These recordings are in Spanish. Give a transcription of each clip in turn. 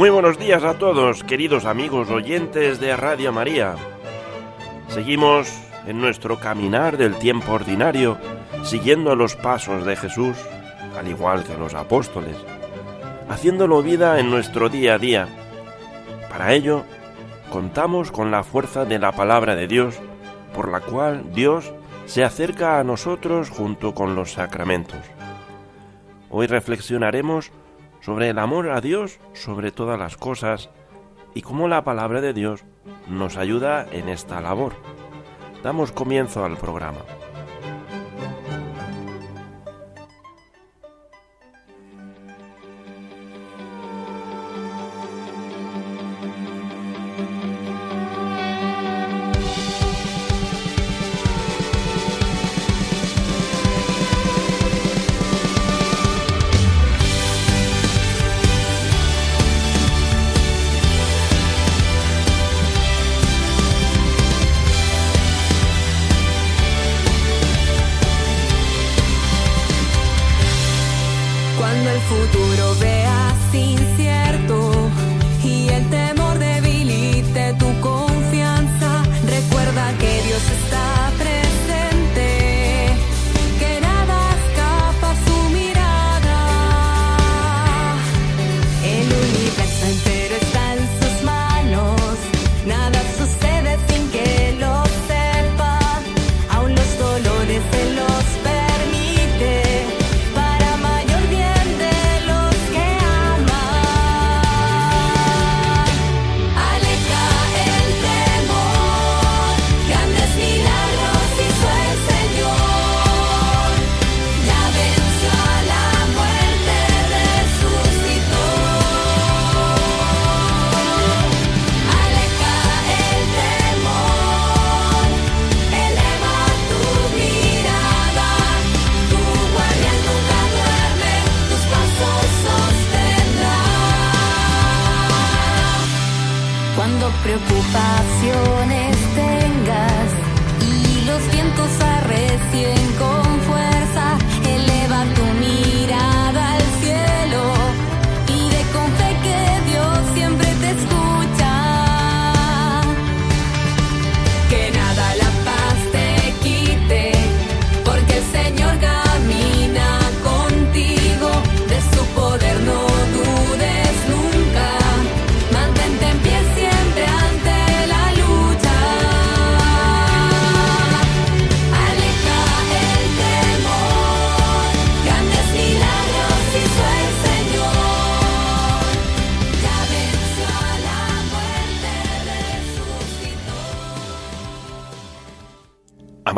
Muy buenos días a todos, queridos amigos oyentes de Radio María. Seguimos en nuestro caminar del tiempo ordinario, siguiendo los pasos de Jesús, al igual que los apóstoles, haciéndolo vida en nuestro día a día. Para ello, contamos con la fuerza de la palabra de Dios, por la cual Dios se acerca a nosotros junto con los sacramentos. Hoy reflexionaremos sobre el amor a Dios sobre todas las cosas y cómo la palabra de Dios nos ayuda en esta labor. Damos comienzo al programa. preocupaciones tengas y los vientos arrecien con fuerza.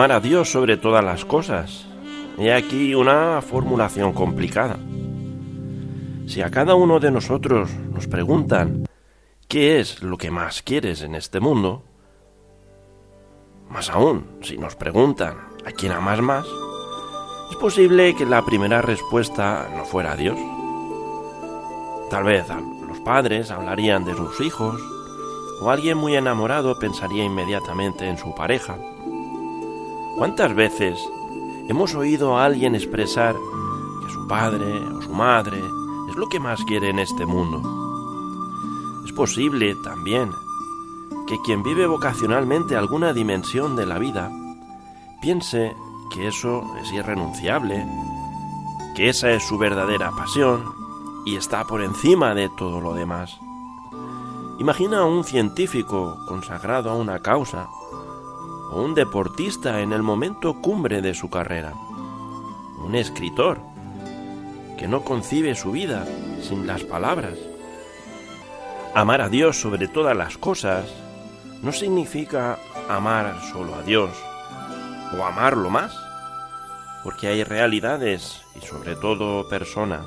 Amar a Dios sobre todas las cosas. He aquí una formulación complicada. Si a cada uno de nosotros nos preguntan qué es lo que más quieres en este mundo, más aún, si nos preguntan a quién amas más, es posible que la primera respuesta no fuera Dios. Tal vez los padres hablarían de sus hijos, o alguien muy enamorado pensaría inmediatamente en su pareja. ¿Cuántas veces hemos oído a alguien expresar que su padre o su madre es lo que más quiere en este mundo? Es posible también que quien vive vocacionalmente alguna dimensión de la vida piense que eso es irrenunciable, que esa es su verdadera pasión y está por encima de todo lo demás. Imagina a un científico consagrado a una causa o un deportista en el momento cumbre de su carrera, un escritor que no concibe su vida sin las palabras. Amar a Dios sobre todas las cosas no significa amar solo a Dios o amarlo más, porque hay realidades y sobre todo personas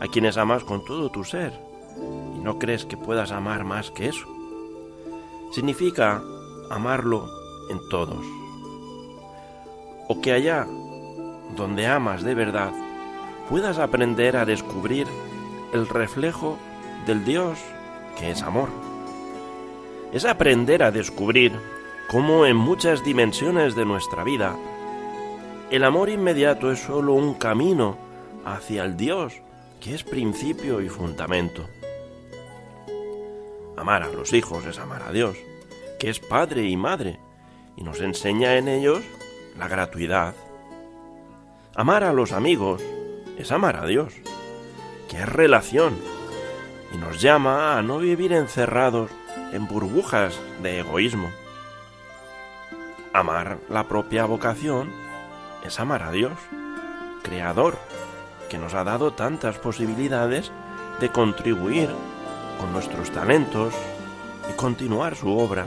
a quienes amas con todo tu ser y no crees que puedas amar más que eso. Significa amarlo en todos. O que allá donde amas de verdad puedas aprender a descubrir el reflejo del Dios que es amor. Es aprender a descubrir cómo en muchas dimensiones de nuestra vida el amor inmediato es sólo un camino hacia el Dios que es principio y fundamento. Amar a los hijos es amar a Dios, que es padre y madre, y nos enseña en ellos la gratuidad. Amar a los amigos es amar a Dios, que es relación, y nos llama a no vivir encerrados en burbujas de egoísmo. Amar la propia vocación es amar a Dios, Creador, que nos ha dado tantas posibilidades de contribuir con nuestros talentos y continuar su obra.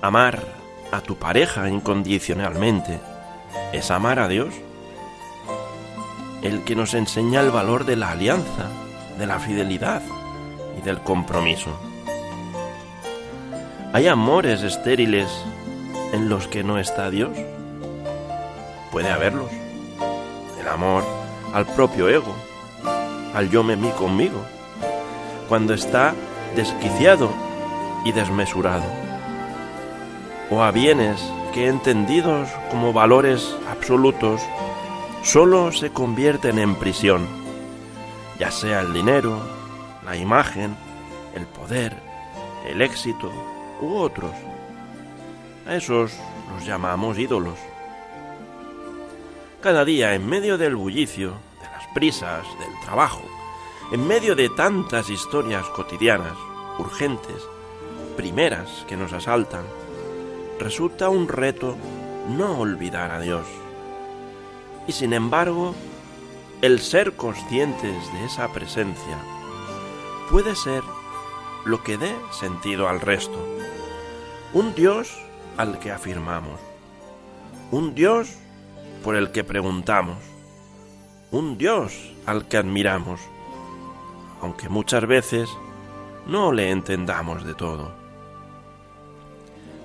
Amar a tu pareja incondicionalmente es amar a Dios, el que nos enseña el valor de la alianza, de la fidelidad y del compromiso. ¿Hay amores estériles en los que no está Dios? Puede haberlos. El amor al propio ego, al yo me mí conmigo, cuando está desquiciado y desmesurado. O a bienes que entendidos como valores absolutos solo se convierten en prisión, ya sea el dinero, la imagen, el poder, el éxito u otros. A esos los llamamos ídolos. Cada día, en medio del bullicio, de las prisas, del trabajo, en medio de tantas historias cotidianas, urgentes, primeras que nos asaltan, resulta un reto no olvidar a Dios. Y sin embargo, el ser conscientes de esa presencia puede ser lo que dé sentido al resto. Un Dios al que afirmamos. Un Dios por el que preguntamos. Un Dios al que admiramos, aunque muchas veces no le entendamos de todo.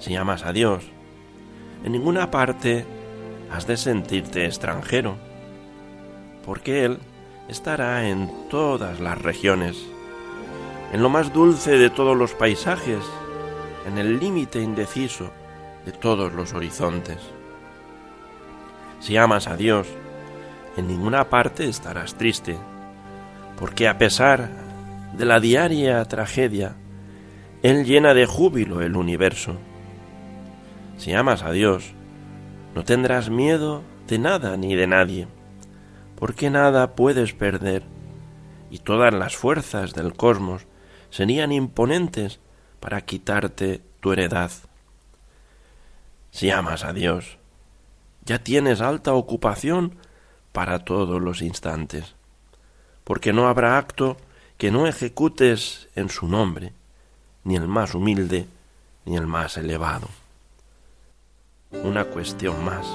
Si amas a Dios, en ninguna parte has de sentirte extranjero, porque Él estará en todas las regiones, en lo más dulce de todos los paisajes, en el límite indeciso de todos los horizontes. Si amas a Dios, en ninguna parte estarás triste, porque a pesar de la diaria tragedia, Él llena de júbilo el universo. Si amas a Dios, no tendrás miedo de nada ni de nadie, porque nada puedes perder, y todas las fuerzas del cosmos serían imponentes para quitarte tu heredad. Si amas a Dios, ya tienes alta ocupación para todos los instantes, porque no habrá acto que no ejecutes en su nombre, ni el más humilde, ni el más elevado. Una cuestión más.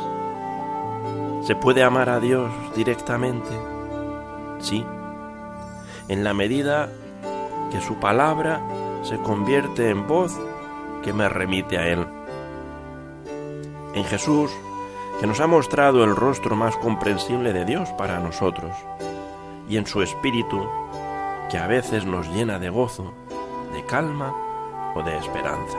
¿Se puede amar a Dios directamente? Sí, en la medida que su palabra se convierte en voz que me remite a Él. En Jesús que nos ha mostrado el rostro más comprensible de Dios para nosotros, y en su Espíritu, que a veces nos llena de gozo, de calma o de esperanza.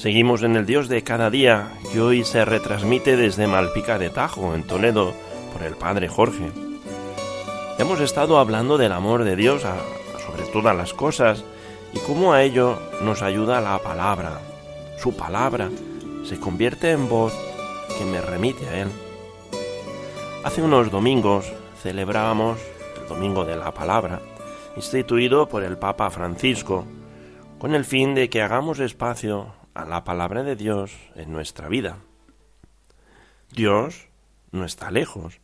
Seguimos en el Dios de cada día, que hoy se retransmite desde Malpica de Tajo, en Toledo, por el Padre Jorge. Hemos estado hablando del amor de Dios sobre todas las cosas y cómo a ello nos ayuda la palabra. Su palabra se convierte en voz que me remite a Él. Hace unos domingos celebrábamos el Domingo de la Palabra, instituido por el Papa Francisco, con el fin de que hagamos espacio a la palabra de Dios en nuestra vida. Dios no está lejos.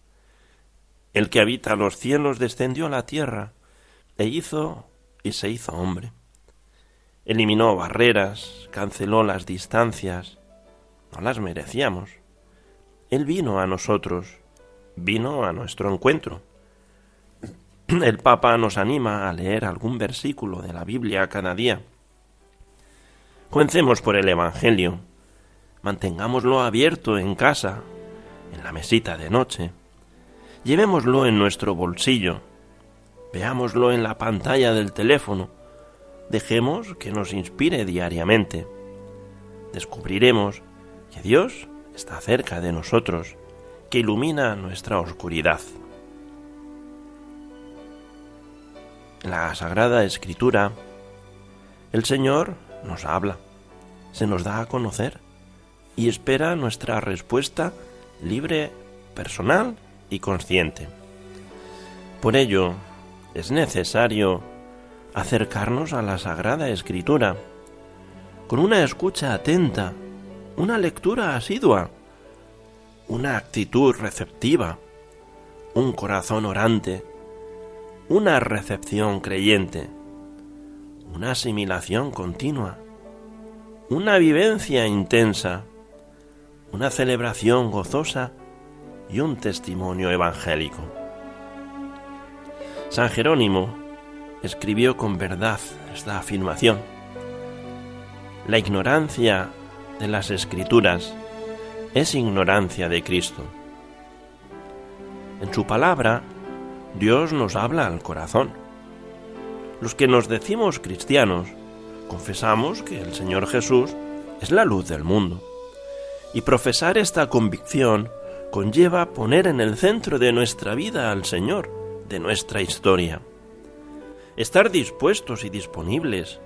El que habita los cielos descendió a la tierra e hizo y se hizo hombre. Eliminó barreras, canceló las distancias. No las merecíamos. Él vino a nosotros, vino a nuestro encuentro. El Papa nos anima a leer algún versículo de la Biblia cada día. Comencemos por el Evangelio. Mantengámoslo abierto en casa, en la mesita de noche. Llevémoslo en nuestro bolsillo. Veámoslo en la pantalla del teléfono. Dejemos que nos inspire diariamente. Descubriremos que Dios está cerca de nosotros, que ilumina nuestra oscuridad. En la Sagrada Escritura, el Señor nos habla, se nos da a conocer y espera nuestra respuesta libre, personal y consciente. Por ello, es necesario acercarnos a la Sagrada Escritura con una escucha atenta, una lectura asidua, una actitud receptiva, un corazón orante, una recepción creyente, una asimilación continua, una vivencia intensa, una celebración gozosa y un testimonio evangélico. San Jerónimo escribió con verdad esta afirmación. La ignorancia de las escrituras es ignorancia de Cristo. En su palabra, Dios nos habla al corazón. Los que nos decimos cristianos, confesamos que el Señor Jesús es la luz del mundo. Y profesar esta convicción conlleva poner en el centro de nuestra vida al Señor, de nuestra historia. Estar dispuestos y disponibles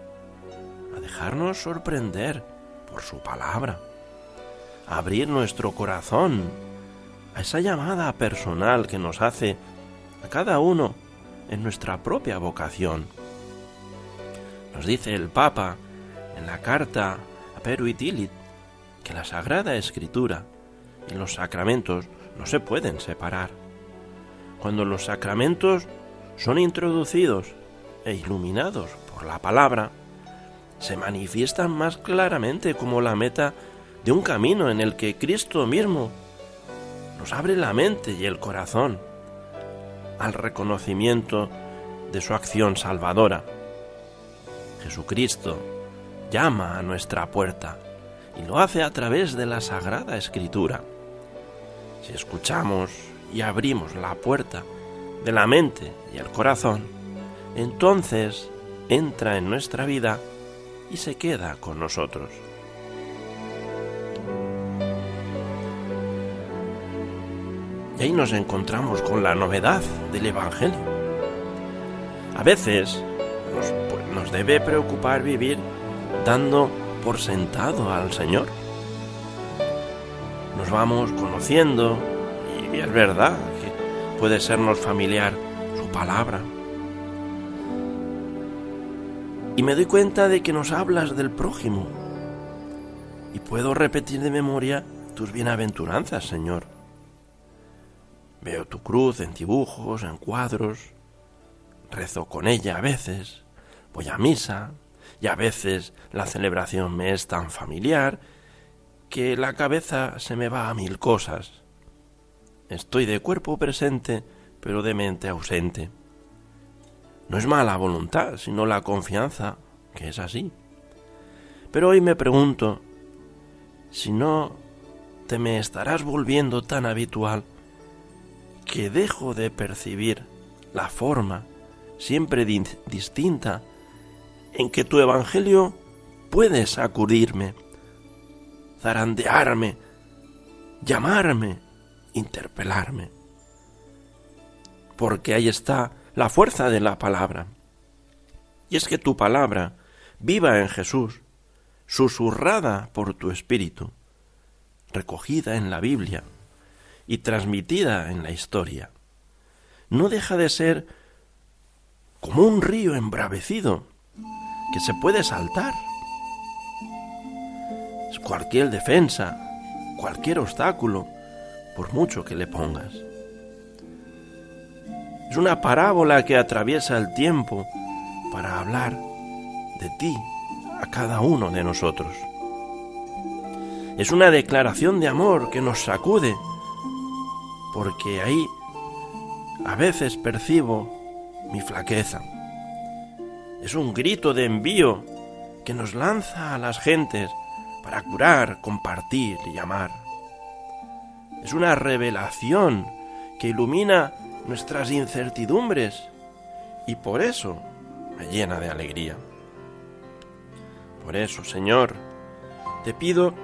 a dejarnos sorprender por su palabra. A abrir nuestro corazón a esa llamada personal que nos hace a cada uno en nuestra propia vocación. Nos dice el Papa en la carta a Peruitilit que la Sagrada Escritura y los sacramentos no se pueden separar. Cuando los sacramentos son introducidos e iluminados por la palabra, se manifiestan más claramente como la meta de un camino en el que Cristo mismo nos abre la mente y el corazón al reconocimiento de su acción salvadora. Jesucristo llama a nuestra puerta y lo hace a través de la Sagrada Escritura. Si escuchamos y abrimos la puerta de la mente y el corazón, entonces entra en nuestra vida y se queda con nosotros. Y ahí nos encontramos con la novedad del Evangelio. A veces nos, nos debe preocupar vivir dando por sentado al Señor. Nos vamos conociendo y es verdad que puede sernos familiar su palabra. Y me doy cuenta de que nos hablas del prójimo. Y puedo repetir de memoria tus bienaventuranzas, Señor. Veo tu cruz en dibujos, en cuadros, rezo con ella a veces, voy a misa y a veces la celebración me es tan familiar que la cabeza se me va a mil cosas. Estoy de cuerpo presente, pero de mente ausente. No es mala voluntad, sino la confianza, que es así. Pero hoy me pregunto si no te me estarás volviendo tan habitual que dejo de percibir la forma siempre distinta en que tu evangelio puede sacudirme, zarandearme, llamarme, interpelarme. Porque ahí está la fuerza de la palabra. Y es que tu palabra, viva en Jesús, susurrada por tu espíritu, recogida en la Biblia y transmitida en la historia, no deja de ser como un río embravecido que se puede saltar. Cualquier defensa, cualquier obstáculo, por mucho que le pongas. Es una parábola que atraviesa el tiempo para hablar de ti a cada uno de nosotros. Es una declaración de amor que nos sacude, porque ahí a veces percibo mi flaqueza. Es un grito de envío que nos lanza a las gentes para curar, compartir y amar. Es una revelación que ilumina nuestras incertidumbres y por eso me llena de alegría. Por eso, Señor, te pido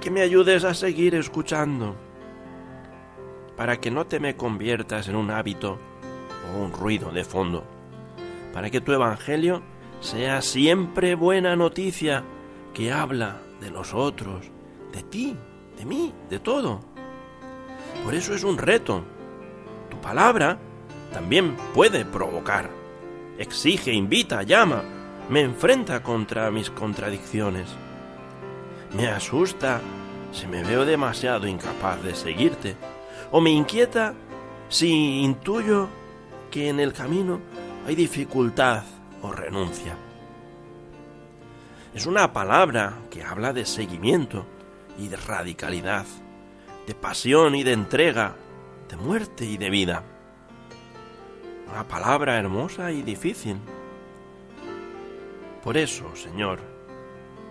que me ayudes a seguir escuchando, para que no te me conviertas en un hábito o un ruido de fondo, para que tu Evangelio sea siempre buena noticia que habla de los otros, de ti, de mí, de todo. Por eso es un reto. Tu palabra también puede provocar, exige, invita, llama, me enfrenta contra mis contradicciones. Me asusta si me veo demasiado incapaz de seguirte, o me inquieta si intuyo que en el camino hay dificultad o renuncia. Es una palabra que habla de seguimiento y de radicalidad, de pasión y de entrega, de muerte y de vida. Una palabra hermosa y difícil por eso, Señor,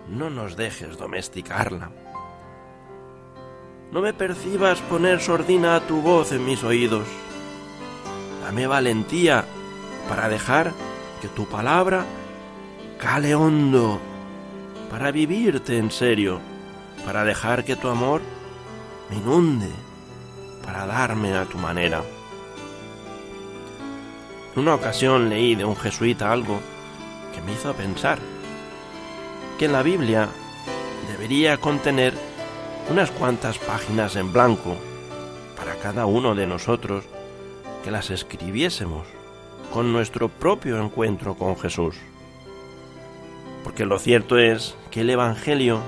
no nos dejes domesticarla. No me percibas poner sordina a tu voz en mis oídos. Dame valentía para dejar que tu palabra cale hondo, para vivirte en serio, para dejar que tu amor me inunde, para darme a tu manera. En una ocasión leí de un jesuita algo que me hizo pensar que la Biblia debería contener unas cuantas páginas en blanco para cada uno de nosotros que las escribiésemos con nuestro propio encuentro con Jesús. Porque lo cierto es que el Evangelio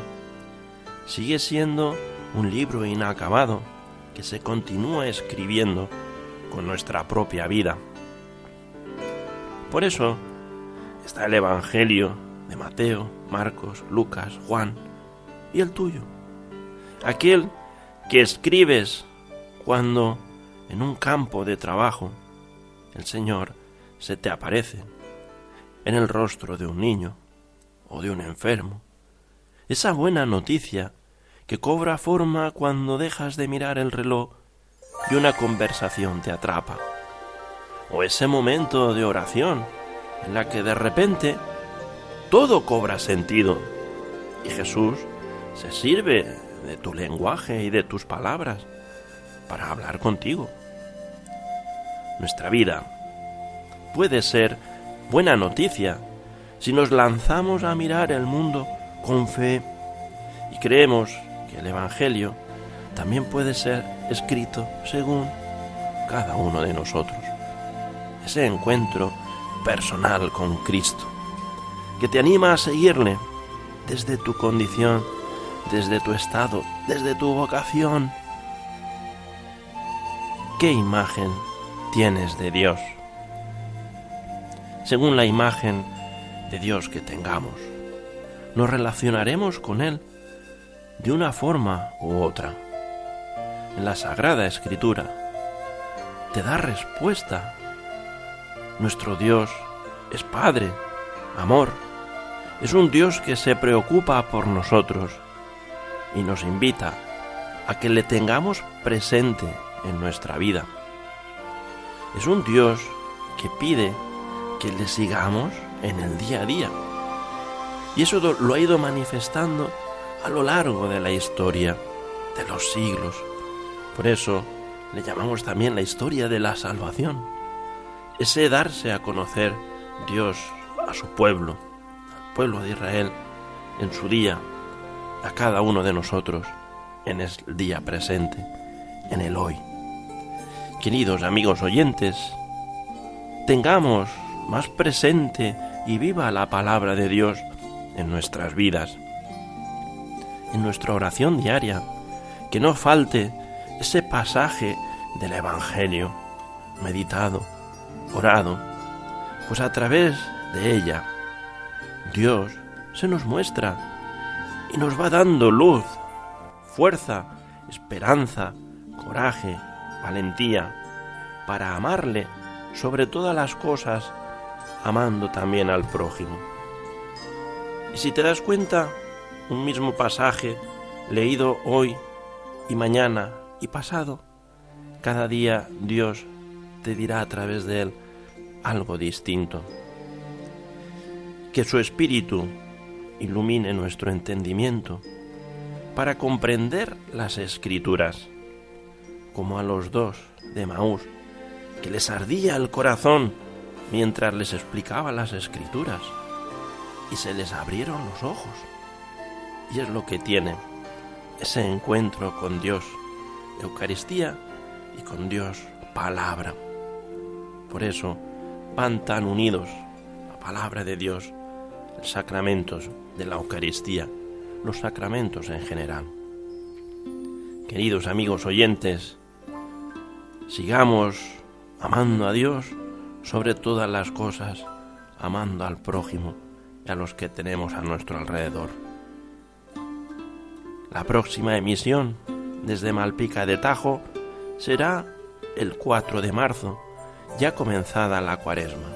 sigue siendo un libro inacabado que se continúa escribiendo con nuestra propia vida. Por eso, está el Evangelio de Mateo, Marcos, Lucas, Juan y el tuyo. Aquel que escribes cuando en un campo de trabajo el Señor se te aparece en el rostro de un niño o de un enfermo. Esa buena noticia que cobra forma cuando dejas de mirar el reloj y una conversación te atrapa. O ese momento de oración en la que de repente todo cobra sentido y Jesús se sirve de tu lenguaje y de tus palabras para hablar contigo. Nuestra vida puede ser buena noticia si nos lanzamos a mirar el mundo con fe y creemos que el Evangelio también puede ser escrito según cada uno de nosotros. Ese encuentro personal con Cristo, que te anima a seguirle desde tu condición, desde tu estado, desde tu vocación. ¿Qué imagen tienes de Dios? Según la imagen de Dios que tengamos, nos relacionaremos con Él de una forma u otra. En la Sagrada Escritura te da respuesta nuestro Dios es Padre, amor. Es un Dios que se preocupa por nosotros y nos invita a que le tengamos presente en nuestra vida. Es un Dios que pide que le sigamos en el día a día. Y eso lo ha ido manifestando a lo largo de la historia, de los siglos. Por eso le llamamos también la historia de la salvación. Ese darse a conocer Dios a su pueblo, al pueblo de Israel, en su día, a cada uno de nosotros, en el día presente, en el hoy. Queridos amigos oyentes, tengamos más presente y viva la palabra de Dios en nuestras vidas, en nuestra oración diaria, que no falte ese pasaje del Evangelio, meditado, orado, pues a través de ella Dios se nos muestra y nos va dando luz, fuerza, esperanza, coraje, valentía, para amarle sobre todas las cosas, amando también al prójimo. Y si te das cuenta, un mismo pasaje leído hoy y mañana y pasado, cada día Dios te dirá a través de él algo distinto. Que su espíritu ilumine nuestro entendimiento para comprender las escrituras, como a los dos de Maús, que les ardía el corazón mientras les explicaba las escrituras y se les abrieron los ojos. Y es lo que tiene ese encuentro con Dios, Eucaristía y con Dios, palabra. Por eso van tan unidos la palabra de Dios, los sacramentos de la Eucaristía, los sacramentos en general. Queridos amigos oyentes, sigamos amando a Dios sobre todas las cosas, amando al prójimo y a los que tenemos a nuestro alrededor. La próxima emisión desde Malpica de Tajo será el 4 de marzo, ya comenzada la cuaresma.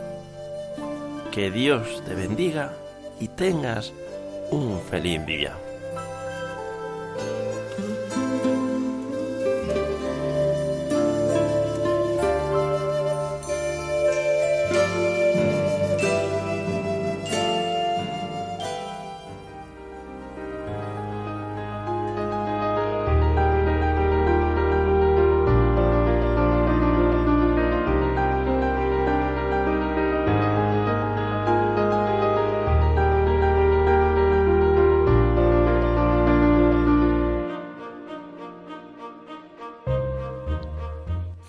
Que Dios te bendiga y tengas un feliz día.